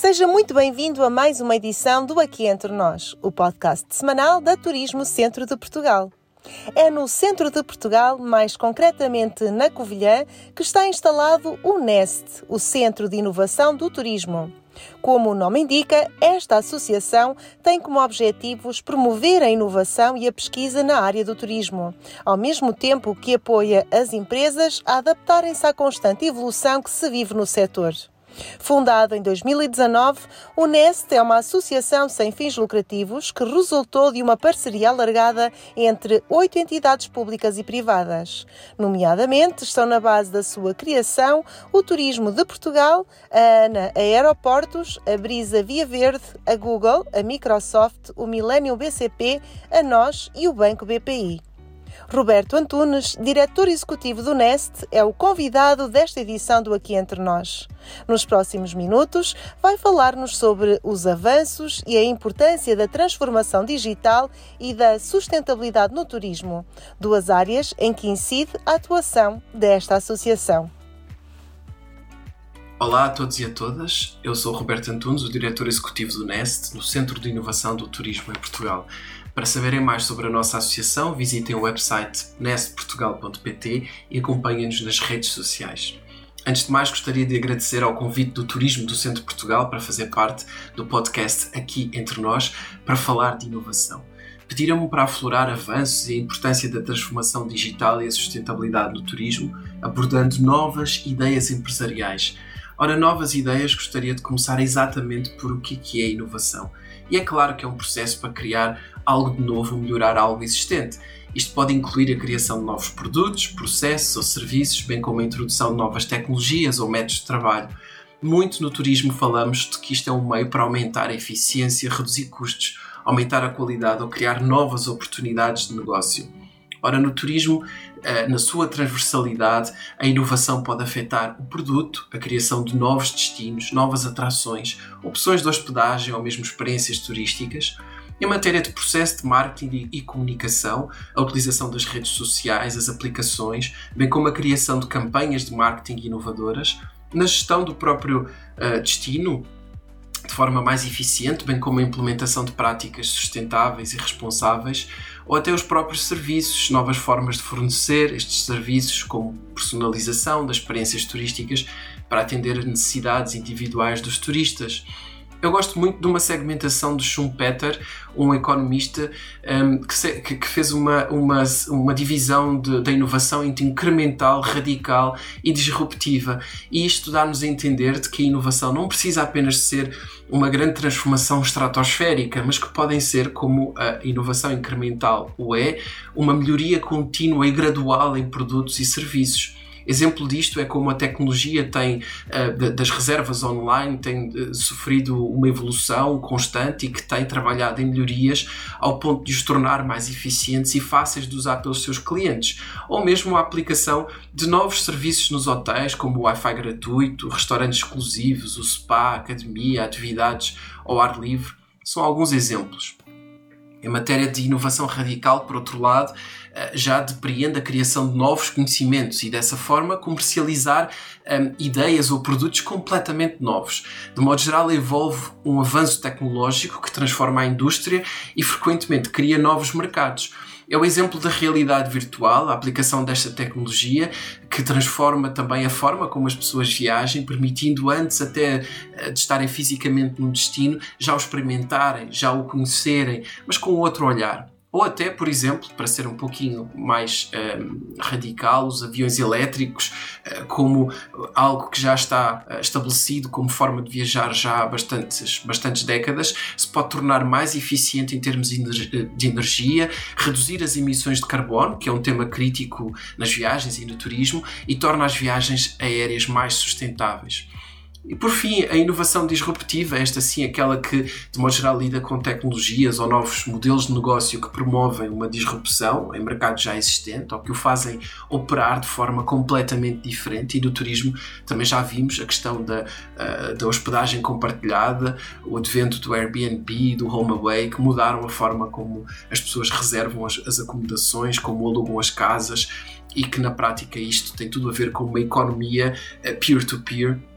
Seja muito bem-vindo a mais uma edição do Aqui Entre Nós, o podcast semanal da Turismo Centro de Portugal. É no centro de Portugal, mais concretamente na Covilhã, que está instalado o NEST, o Centro de Inovação do Turismo. Como o nome indica, esta associação tem como objetivos promover a inovação e a pesquisa na área do turismo, ao mesmo tempo que apoia as empresas a adaptarem-se à constante evolução que se vive no setor. Fundado em 2019, o NEST é uma associação sem fins lucrativos que resultou de uma parceria alargada entre oito entidades públicas e privadas. Nomeadamente, estão na base da sua criação o Turismo de Portugal, a ANA Aeroportos, a Brisa Via Verde, a Google, a Microsoft, o Millennium BCP, a nós e o Banco BPI. Roberto Antunes, diretor executivo do Nest, é o convidado desta edição do Aqui Entre Nós. Nos próximos minutos, vai falar-nos sobre os avanços e a importância da transformação digital e da sustentabilidade no turismo, duas áreas em que incide a atuação desta associação. Olá a todos e a todas, eu sou Roberto Antunes, o diretor executivo do NEST, no Centro de Inovação do Turismo em Portugal. Para saberem mais sobre a nossa associação, visitem o website nestportugal.pt e acompanhem-nos nas redes sociais. Antes de mais, gostaria de agradecer ao convite do Turismo do Centro de Portugal para fazer parte do podcast Aqui Entre Nós para falar de inovação. Pediram-me para aflorar avanços e a importância da transformação digital e a sustentabilidade no turismo, abordando novas ideias empresariais. Ora, novas ideias, gostaria de começar exatamente por o que é inovação. E é claro que é um processo para criar algo de novo, melhorar algo existente. Isto pode incluir a criação de novos produtos, processos ou serviços, bem como a introdução de novas tecnologias ou métodos de trabalho. Muito no turismo falamos de que isto é um meio para aumentar a eficiência, reduzir custos, aumentar a qualidade ou criar novas oportunidades de negócio. Ora, no turismo, na sua transversalidade, a inovação pode afetar o produto, a criação de novos destinos, novas atrações, opções de hospedagem ou mesmo experiências turísticas. Em matéria de processo de marketing e comunicação, a utilização das redes sociais, as aplicações, bem como a criação de campanhas de marketing inovadoras, na gestão do próprio uh, destino, de forma mais eficiente, bem como a implementação de práticas sustentáveis e responsáveis, ou até os próprios serviços, novas formas de fornecer estes serviços, como personalização das experiências turísticas para atender necessidades individuais dos turistas. Eu gosto muito de uma segmentação de Schumpeter, um economista um, que, se, que, que, fez uma, uma, uma divisão da inovação entre incremental, radical e disruptiva. E isto dá-nos a entender de que a inovação não precisa apenas ser uma grande transformação estratosférica, mas que podem ser, como a inovação incremental o é, uma melhoria contínua e gradual em produtos e serviços. Exemplo disto é como a tecnologia tem, uh, das reservas online, tem uh, sofrido uma evolução constante e que tem trabalhado em melhorias ao ponto de os tornar mais eficientes e fáceis de usar pelos seus clientes. Ou mesmo a aplicação de novos serviços nos hotéis, como o Wi-Fi gratuito, restaurantes exclusivos, o spa, academia, atividades ao ar livre, são alguns exemplos. Em matéria de inovação radical, por outro lado, eh, já depreende a criação de novos conhecimentos e dessa forma comercializar um, ehm, ideias ou produtos completamente novos. De modo geral, envolve um avanço tecnológico que transforma a indústria e frequentemente cria novos mercados. É o exemplo da realidade virtual, a aplicação desta tecnologia, que transforma também a forma como as pessoas viajem, permitindo antes até eh, de estarem fisicamente num destino, já o experimentarem, já o conhecerem, mas com outro olhar. Ou até, por exemplo, para ser um pouquinho mais um, ehm, radical, os aviões elétricos, uh, como algo que já está uh, estabelecido como forma de viajar já há bastantes, bastantes décadas, se pode tornar mais eficiente em termos de energia, reduzir as emissões de carbono, que é um tema crítico nas viagens e no turismo, e torna as viagens aéreas mais sustentáveis. E por fim, a inovação disruptiva, esta sim, aquela que de modo geral lida com tecnologias ou novos modelos de negócio que promovem uma disrupção em mercado já existente ou que o fazem operar de forma completamente diferente. E no turismo também já vimos a questão da, uh, da hospedagem compartilhada, o advento do Airbnb e do HomeAway, que mudaram a forma como as pessoas reservam as, as acomodações, como alugam as casas e que na prática isto tem tudo a ver com uma economia peer-to-peer. Uh, -peer,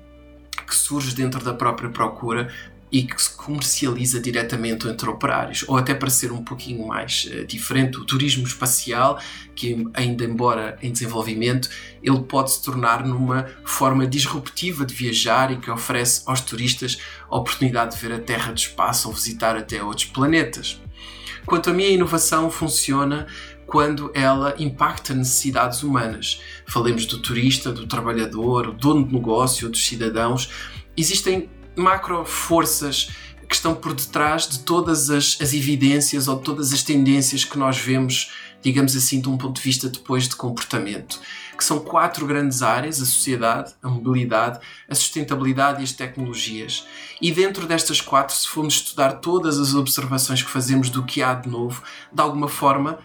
que surge dentro da própria procura e que se comercializa diretamente entre operários, ou até para ser um pouquinho mais uh, diferente, o turismo espacial, que ainda embora em desenvolvimento, ele pode se tornar numa forma disruptiva de viajar e que oferece aos turistas a oportunidade de ver a Terra do espaço ou visitar até outros planetas. Quanto a mim, a inovação funciona quando ela impacta necessidades humanas. Falemos do turista, do trabalhador, do dono de negócio, dos cidadãos. Existem macro forças que estão por detrás de todas as, as evidências ou todas as tendências que nós vemos, digamos assim, de um ponto de vista depois de comportamento, que são quatro grandes áreas: a sociedade, a mobilidade, a sustentabilidade e as tecnologias. E dentro destas quatro, se formos estudar todas as observações que fazemos do que há de novo, de alguma forma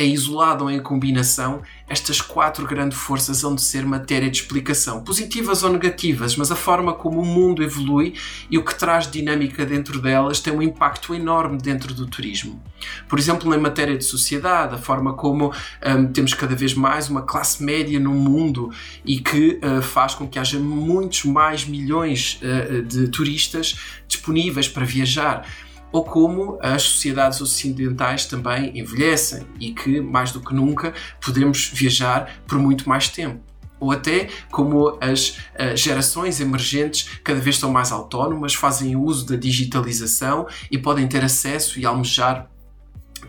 é isolado ou em combinação, estas quatro grandes forças hão de ser matéria de explicação, positivas ou negativas, mas a forma como o mundo evolui e o que traz dinâmica dentro delas tem um impacto enorme dentro do turismo. Por exemplo, na matéria de sociedade, a forma como um, temos cada vez mais uma classe média no mundo e que uh, faz com que haja muitos mais milhões uh, de turistas disponíveis para viajar ou como as sociedades ocidentais também envelhecem e que, mais do que nunca, podemos viajar por muito mais tempo. Ou até como as uh, gerações emergentes cada vez estão mais autónomas, fazem uso da digitalização e podem ter acesso e almejar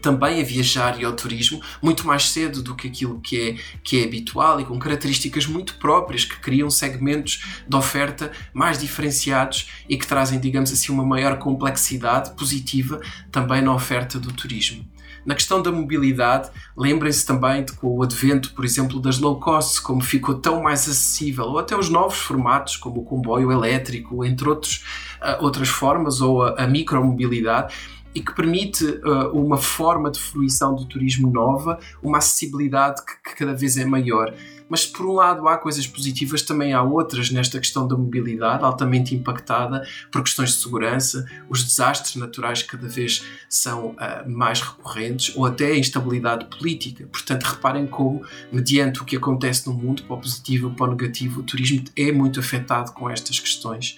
também a viajar e ao turismo muito mais cedo do que aquilo que é, que é habitual e com características muito próprias que criam segmentos de oferta mais diferenciados e que trazem, digamos assim, uma maior complexidade positiva também na oferta do turismo. Na questão da mobilidade, lembrem-se também de com o advento, por exemplo, das low cost, como ficou tão mais acessível, ou até os novos formatos, como o comboio elétrico, entre outros, uh, outras formas, ou a, a micromobilidade, e que permite uh, uma forma de fruição do turismo nova, uma acessibilidade que, que, cada vez é maior. Mas por um lado há coisas positivas, também há outras nesta questão da mobilidade, altamente impactada por questões de segurança, os desastres naturais cada vez são uh, mais recorrentes, ou até a instabilidade política. Portanto, reparem como, mediante o que acontece no mundo, para o positivo ou para o negativo, o turismo é muito afetado com estas questões.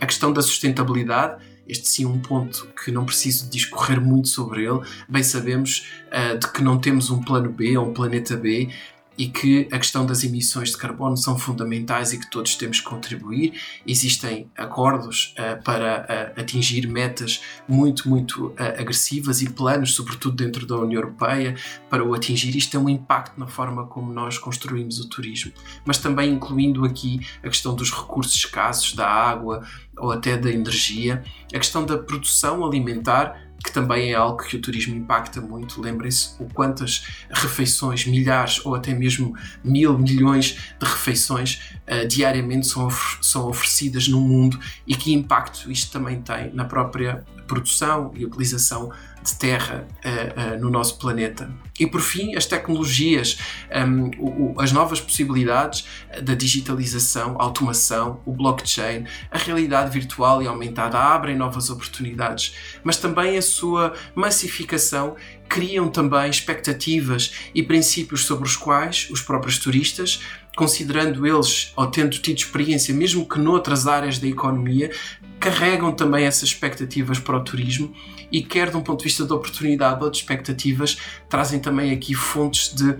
A questão da sustentabilidade este sim é um ponto que não preciso discorrer muito sobre ele. Bem sabemos uh, de que não temos um plano B ou um planeta B e que a questão das emissões de carbono são fundamentais e que todos temos que contribuir. Existem acordos uh, para uh, atingir metas muito, muito uh, agressivas e planos, sobretudo dentro da União Europeia, para o atingir. Isto tem um impacto na forma como nós construímos o turismo, mas também incluindo aqui a questão dos recursos escassos, da água ou até da energia, a questão da produção alimentar que também é algo que o turismo impacta muito. Lembrem-se o quantas refeições, milhares ou até mesmo mil milhões de refeições uh, diariamente são, of são oferecidas no mundo e que impacto isto também tem na própria produção e utilização de terra uh, uh, no nosso planeta. E por fim, as tecnologias, um, o, o, as novas possibilidades da digitalização, automação, o blockchain, a realidade virtual e aumentada abrem novas oportunidades, mas também a sua massificação criam também expectativas e princípios sobre os quais os próprios turistas considerando eles, ou tendo tido experiência, mesmo que noutras áreas da economia, carregam também essas expectativas para o turismo e, quer de um ponto de vista de oportunidade ou de expectativas, trazem também aqui fontes de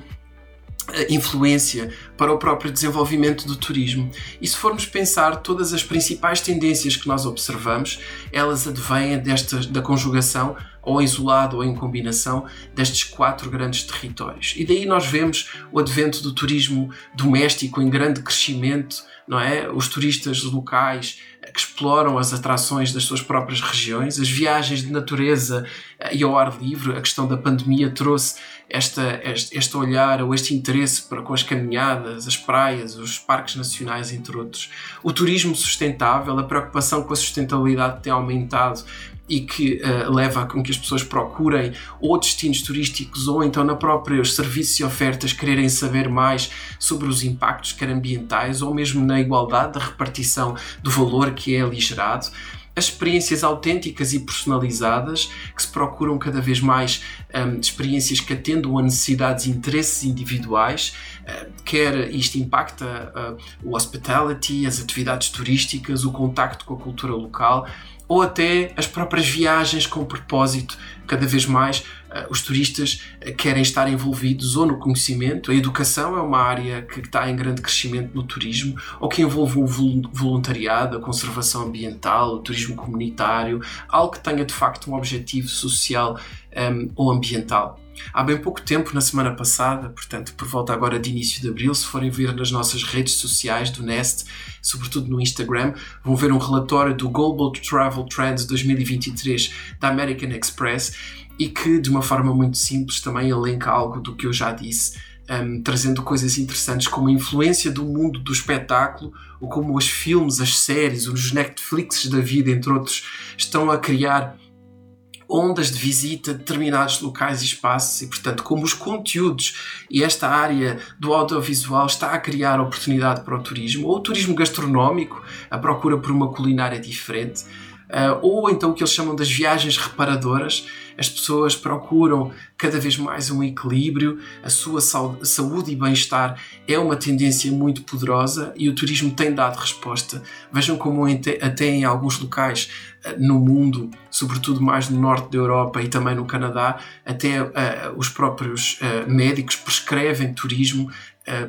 eh, influência para o próprio desenvolvimento do turismo. E se formos pensar, todas as principais tendências que nós observamos, elas advêm desta, da conjugação ou isolado ou em combinação destes quatro grandes territórios. E daí nós vemos o advento do turismo doméstico em grande crescimento, não é? Os turistas locais que exploram as atrações das suas próprias regiões, as viagens de natureza eh, e ao ar livre. A questão da pandemia trouxe esta, este, este olhar ou este interesse para com as caminhadas, as praias, os parques nacionais, entre outros. O turismo sustentável, a preocupação com a sustentabilidade tem aumentado e que uh, leva a com que as pessoas procurem ou destinos turísticos ou então na própria os serviços e ofertas quererem saber mais sobre os impactos quer ambientais ou mesmo na igualdade da repartição do valor que é ali gerado as experiências autênticas e personalizadas, que se procuram cada vez mais um, experiências que atendam a necessidades e interesses individuais, uh, quer isto impacta uh, o hospitality, as atividades turísticas, o contacto com a cultura local, ou até as próprias viagens com propósito. Cada vez mais os turistas uh, querem estar envolvidos ou no conhecimento, a educação é uma área que está em grande crescimento no turismo, ou que envolve o voluntariado, a conservação ambiental, o turismo comunitário, algo que tenha de facto um objetivo social um, ou ambiental. Há bem pouco tempo, na semana passada, portanto, por volta agora de início de abril, se forem ver nas nossas redes sociais do Nest, sobretudo no Instagram, vão ver um relatório do Global Travel Trends 2023 da American Express e que, de uma forma muito simples, também elenca algo do que eu já disse. Um, trazendo coisas interessantes como a influência do mundo do espetáculo, ou como os filmes, as séries, os Netflix da vida, entre outros, estão a criar ondas de visita a determinados locais e espaços e, portanto, como os conteúdos e esta área do audiovisual está a criar oportunidade para o turismo, ou o turismo gastronómico, a procura por uma culinária diferente, uh, ou então o que eles chamam das viagens reparadoras, as pessoas procuram cada vez mais um equilíbrio, a sua saúde e bem-estar é uma tendência muito poderosa e o turismo tem dado resposta. Vejam como até em alguns locais eh, no mundo, sobretudo mais no norte da Europa e também no Canadá, até uh, os próprios uh, médicos prescrevem turismo,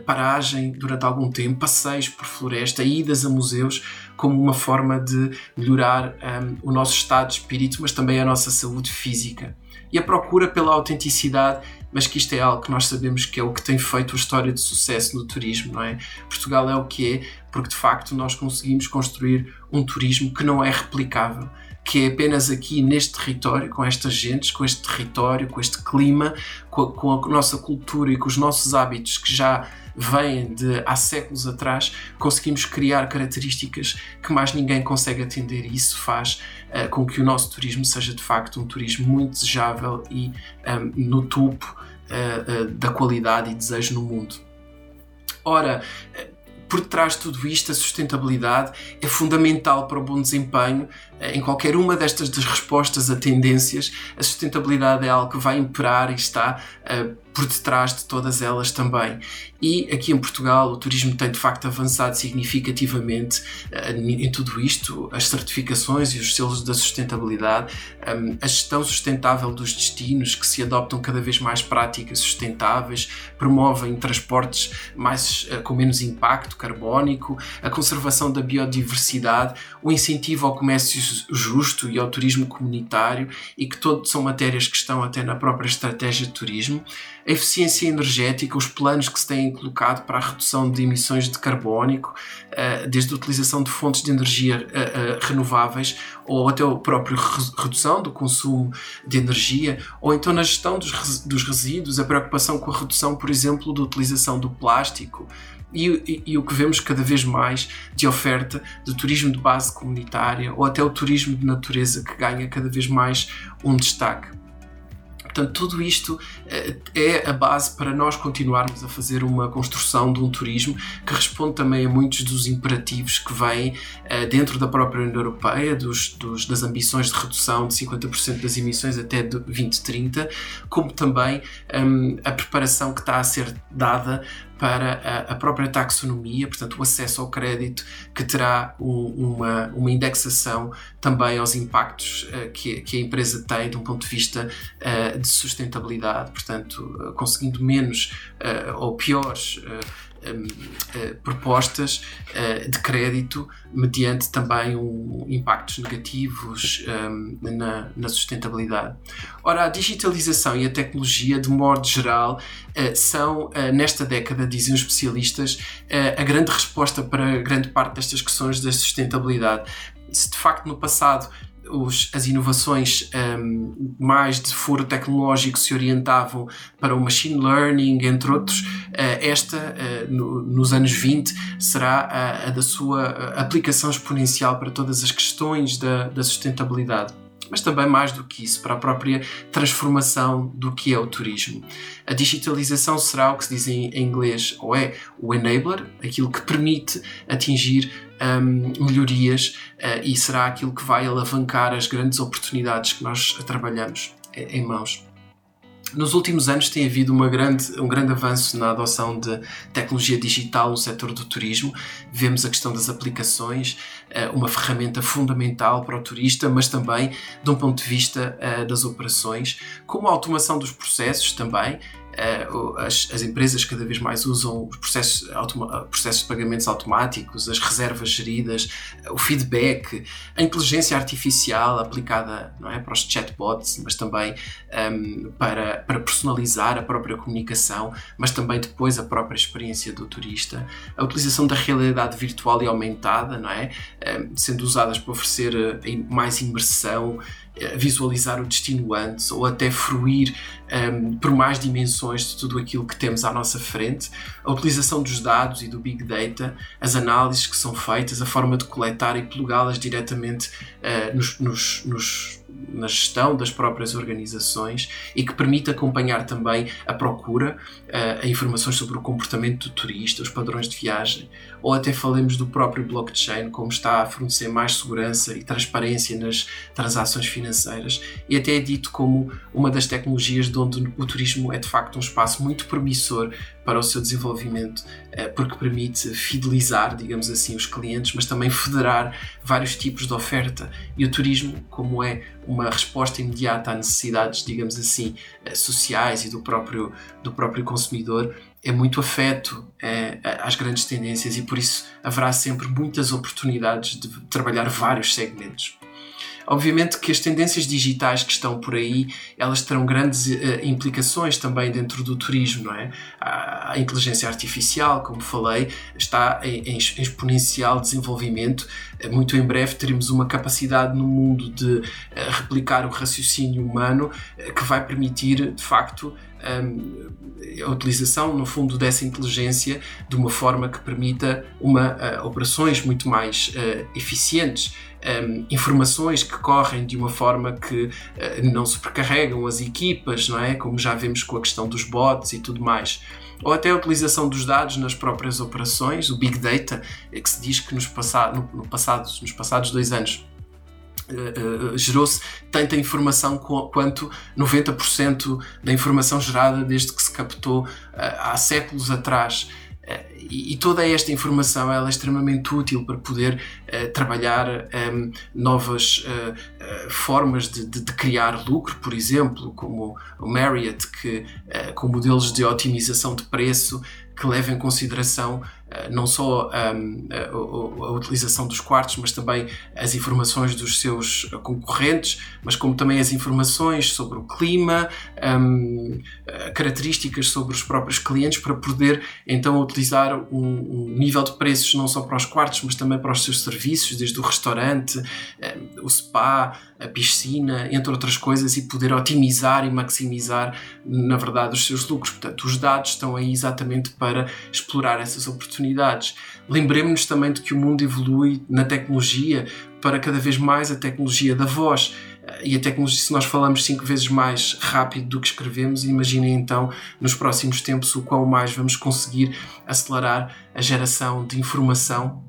paragem durante algum tempo, passeios por floresta, idas a museus, como uma forma de melhorar um, o nosso estado de espírito, mas também a nossa saúde física. E a procura pela autenticidade, mas que isto é algo que nós sabemos que é o que tem feito a história de sucesso no turismo, não é? Portugal é o que é, porque de facto nós conseguimos construir um turismo que não é replicável que é apenas aqui neste território, com estas gentes, com este território, com este clima, com a, com a nossa cultura e com os nossos hábitos que já vêm de há séculos atrás, conseguimos criar características que mais ninguém consegue atender e isso faz uh, com que o nosso turismo seja de facto um turismo muito desejável e um, ehm, no topo uh, uh, da qualidade e desejo no mundo. Ora, por detrás de tudo isto, a sustentabilidade é fundamental para o bom desempenho em qualquer uma destas respostas a tendências. A sustentabilidade é algo que vai imperar e está uh, por detrás de todas elas também. E aqui em Portugal o turismo tem de facto avançado significativamente uh, em tudo isto, as certificações e os selos da sustentabilidade, um, a gestão sustentável dos destinos que se adoptam cada vez mais práticas sustentáveis, promovem transportes mais, uh, com menos impacto carbónico, a conservação da biodiversidade, o incentivo ao comércio justo e ao turismo comunitário e que todos são matérias que estão até na própria estratégia de turismo a eficiência energética, os planos que se têm colocado para a redução de emissões de carbónico, eh, desde a utilização de fontes de energia eh, eh, renováveis ou até a própria redução do consumo de energia, ou então na gestão dos resíduos, a preocupação com a redução, por exemplo, da utilização do plástico. E, e, e, o que vemos cada vez mais de oferta de turismo de base comunitária ou até o turismo de natureza que ganha cada vez mais um destaque. Portanto, tudo isto eh, é a base para nós continuarmos a fazer uma construção de um turismo que responde também a muitos dos imperativos que vêm eh, dentro da própria União Europeia, dos, dos, das ambições de redução de 50% das emissões até 2030, como também um, a preparação que está a ser dada para a, a, própria taxonomia, portanto, o acesso ao crédito, que terá um, uma, uma indexação também aos impactos uh, que, que, a empresa tem de um ponto de vista uh, de sustentabilidade, portanto, uh, conseguindo menos ou piores propostas uh, de crédito mediante também um, impactos negativos um, na, na, sustentabilidade. Ora, a digitalização e a tecnologia, de modo geral, uh, são, nesta década, dizem os especialistas, a grande resposta para grande parte destas questões da sustentabilidade. Se de facto no passado os, as inovações um, mais de foro tecnológico se orientavam para o machine learning, entre outros, uh, esta, uh, no, nos anos 20, será a, a da sua aplicação exponencial para todas as questões da, da sustentabilidade. Mas também mais do que isso, para a própria transformação do que é o turismo. A digitalização será o que se diz em inglês, ou é o enabler, aquilo que permite atingir um, melhorias uh, e será aquilo que vai alavancar as grandes oportunidades que nós trabalhamos em mãos. Nos últimos anos tem havido uma grande, um grande avanço na adoção de tecnologia digital no setor do turismo. Vemos a questão das aplicações, eh, uma ferramenta fundamental para o turista, mas também de um ponto de vista eh, das operações, como a automação dos processos também, as, as, empresas cada vez mais usam os processos, processos de pagamentos automáticos, as reservas geridas, o feedback, a inteligência artificial aplicada não é, para os chatbots, mas também um, ehm, para, para personalizar a própria comunicação, mas também depois a própria experiência do turista, a utilização da realidade virtual e aumentada, não é, um, ehm, sendo usadas para oferecer eh, mais imersão visualizar o destino antes ou até fruir um, por mais dimensões de tudo aquilo que temos à nossa frente, a utilização dos dados e do Big Data, as análises que são feitas, a forma de coletar e plugá-las diretamente uh, nos, nos, nos, na gestão das próprias organizações e que permite acompanhar também a procura, uh, a informações sobre o comportamento do turista, os padrões de viagem, ou até falemos do próprio blockchain, como está a fornecer mais segurança e transparência nas transações financeiras, e até é dito como uma das tecnologias de onde o turismo é de facto um espaço muito promissor para o seu desenvolvimento, eh, porque permite fidelizar, digamos assim, os clientes, mas também federar vários tipos de oferta. E o turismo, como é uma resposta imediata a necessidades, digamos assim, eh, sociais e do próprio, do próprio consumidor, é muito afeto é, às grandes tendências e por isso haverá sempre muitas oportunidades de trabalhar vários segmentos. Obviamente que as tendências digitais que estão por aí, elas terão grandes uh, implicações também dentro do turismo, não é? A, a inteligência artificial, como falei, está em, em exponencial desenvolvimento. Muito em breve teremos uma capacidade no mundo de uh, replicar o raciocínio humano que vai permitir, de facto, um, a utilização, no fundo, dessa inteligência de uma forma que permita uma, uh, operações muito mais eficientes, um, informações que correm de uma forma que uh, não supercarregam as equipas, não é? Como já vemos com a questão dos bots e tudo mais. Ou até a utilização dos dados nas próprias operações, o Big Data, é que se diz que nos, no, no passado, nos passados dois anos Uh, uh, gerou-se tanta informação quanto 90% da informação gerada desde que se captou uh, há séculos atrás. E, e, toda esta informação ela é extremamente útil para poder trabalhar um, ehm, novas formas de, de, de, criar lucro, por exemplo, como o Marriott, que, com modelos de otimização de preço que levam em consideração eh, não só a, a, utilização dos quartos, mas também as informações dos seus concorrentes, mas como também as informações sobre o clima, um, eh, características sobre os próprios clientes, para poder então utilizar um, um, nível de preços não só para os quartos, mas também para os seus serviços, desde o restaurante, o spa, a piscina, entre outras coisas, e poder otimizar e maximizar, na verdade, os seus lucros. Portanto, os dados estão aí exatamente para explorar essas oportunidades. Lembremos-nos também de que o mundo evolui na tecnologia para cada vez mais a tecnologia da voz. E a tecnologia, se nós falamos cinco vezes mais rápido do que escrevemos, imaginem então nos próximos tempos o quão mais vamos conseguir acelerar a geração de informação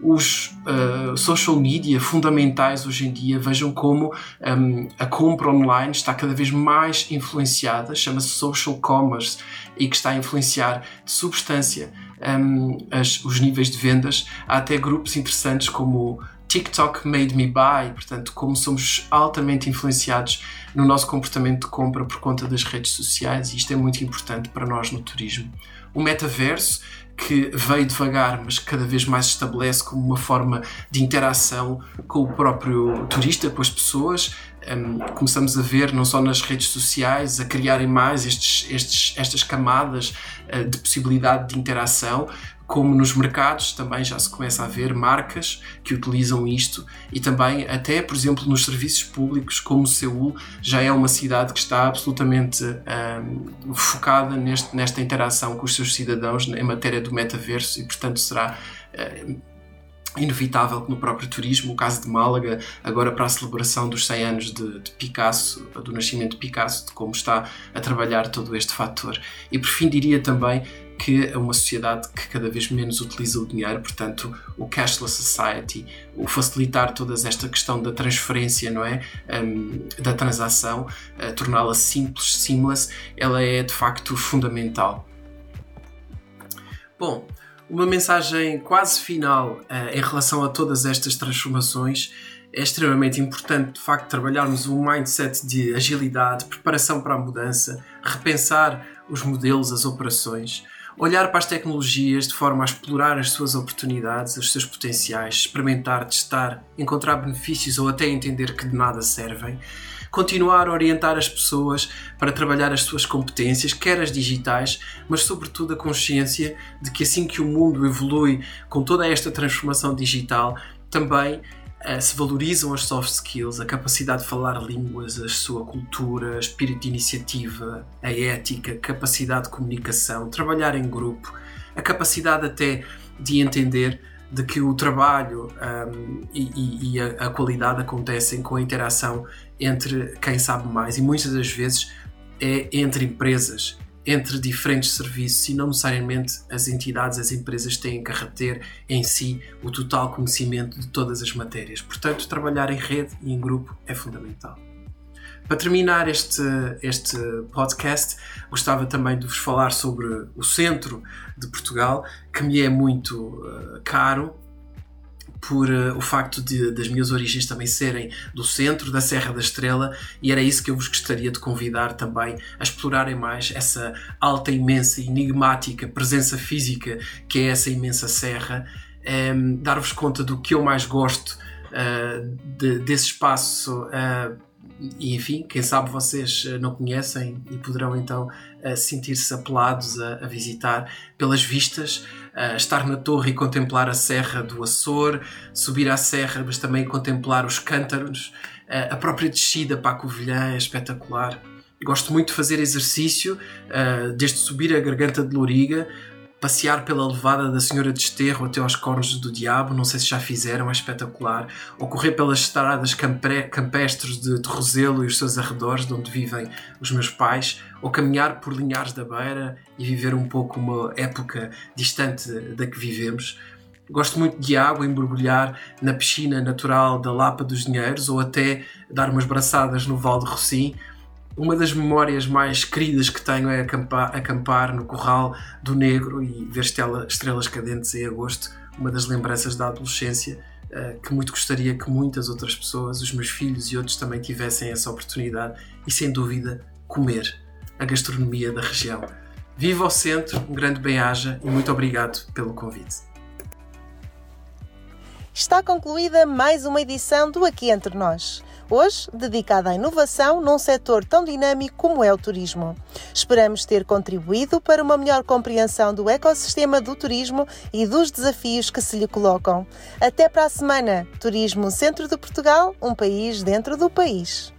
os uh, social media fundamentais hoje em dia vejam como um, a compra online está cada vez mais influenciada, chama-se social commerce, e que está a influenciar de substância um, as, os níveis de vendas. Há até grupos interessantes como TikTok Made Me Buy, portanto, como somos altamente influenciados no nosso comportamento de compra por conta das redes sociais, e isto é muito importante para nós no turismo. O metaverso que veio devagar, mas cada vez mais estabelece como uma forma de interação com o próprio turista, com as pessoas. Um, começamos a ver, não só nas redes sociais, a criarem mais estes, estes, estas camadas uh, de possibilidade de interação, como nos mercados também já se começa a ver marcas que utilizam isto e também até, por exemplo, nos serviços públicos, como Seul já é uma cidade que está absolutamente um, focada neste, nesta interação com os seus cidadãos em matéria do metaverso e, portanto, será uh, inevitável que no próprio turismo, o caso de Málaga, agora para a celebração dos 100 anos de, de, Picasso, do nascimento de Picasso, de como está a trabalhar todo este fator. E por fim diria também que é uma sociedade que cada vez menos utiliza o dinheiro, portanto, o cashless society, o facilitar toda esta questão da transferência, não é? Um, da transação, uh, torná-la simples, seamless, ela é de facto fundamental. Bom, uma mensagem quase final uh, em relação a todas estas transformações. É extremamente importante, de facto, trabalharmos um mindset de agilidade, preparação para a mudança, repensar os modelos, as operações, olhar para as tecnologias de forma a explorar as suas oportunidades, os seus potenciais, experimentar, testar, encontrar benefícios ou até entender que de nada servem. Continuar a orientar as pessoas para trabalhar as suas competências, quer as digitais, mas sobretudo a consciência de que assim que o mundo evolui com toda esta transformação digital, também uh, se valorizam as soft skills, a capacidade de falar línguas, a sua cultura, espírito de iniciativa, a ética, capacidade de comunicação, trabalhar em grupo, a capacidade até de entender de que o trabalho um, e, e a, a, qualidade acontecem com a interação entre quem sabe mais. E muitas das vezes é entre empresas, entre diferentes serviços e não necessariamente as entidades, as empresas têm que reter em si o total conhecimento de todas as matérias. Portanto, trabalhar em rede e em grupo é fundamental. Para terminar este, este podcast, gostava também de vos falar sobre o centro de Portugal, que me é muito uh, caro por uh, o facto de, das minhas origens também serem do centro da Serra da Estrela e era isso que eu vos gostaria de convidar também a explorarem mais essa alta, imensa, enigmática presença física que é essa imensa serra, um, ehm, dar-vos conta do que eu mais gosto uh, de, desse espaço uh, e enfim, quem sabe vocês não conhecem e poderão então eh, sentir-se apelados a, a, visitar pelas vistas, estar na torre e contemplar a Serra do Açor, subir à Serra, mas também contemplar os cântaros, a própria descida para a Covilhã é espetacular. Gosto muito de fazer exercício, desde subir a Garganta de Loriga, passear pela levada da Senhora de Esterro até aos Cornos do Diabo, não sei se já fizeram, é espetacular. Ou correr pelas estradas campestres de, Roselo e os seus arredores, de onde vivem os meus pais. Ou caminhar por Linhares da Beira e viver um pouco uma época distante da que vivemos. Gosto muito de água, embrulhar na piscina natural da Lapa dos Dinheiros ou até dar umas braçadas no Val de Rocim uma das memórias mais queridas que tenho é acampar, acampar no Corral do Negro e ver estela, estrelas cadentes em agosto, uma das lembranças da adolescência uh, que muito gostaria que muitas outras pessoas, os meus filhos e outros também tivessem essa oportunidade e sem dúvida comer a gastronomia da região. Viva ao centro, um grande bem-aja e muito obrigado pelo convite. Está concluída mais uma edição do Aqui Entre Nós hoje dedicada à inovação num setor tão dinâmico como é o turismo. Esperamos ter contribuído para uma melhor compreensão do ecossistema do turismo e dos desafios que se lhe colocam. Até para a semana! Turismo Centro de Portugal, um país dentro do país.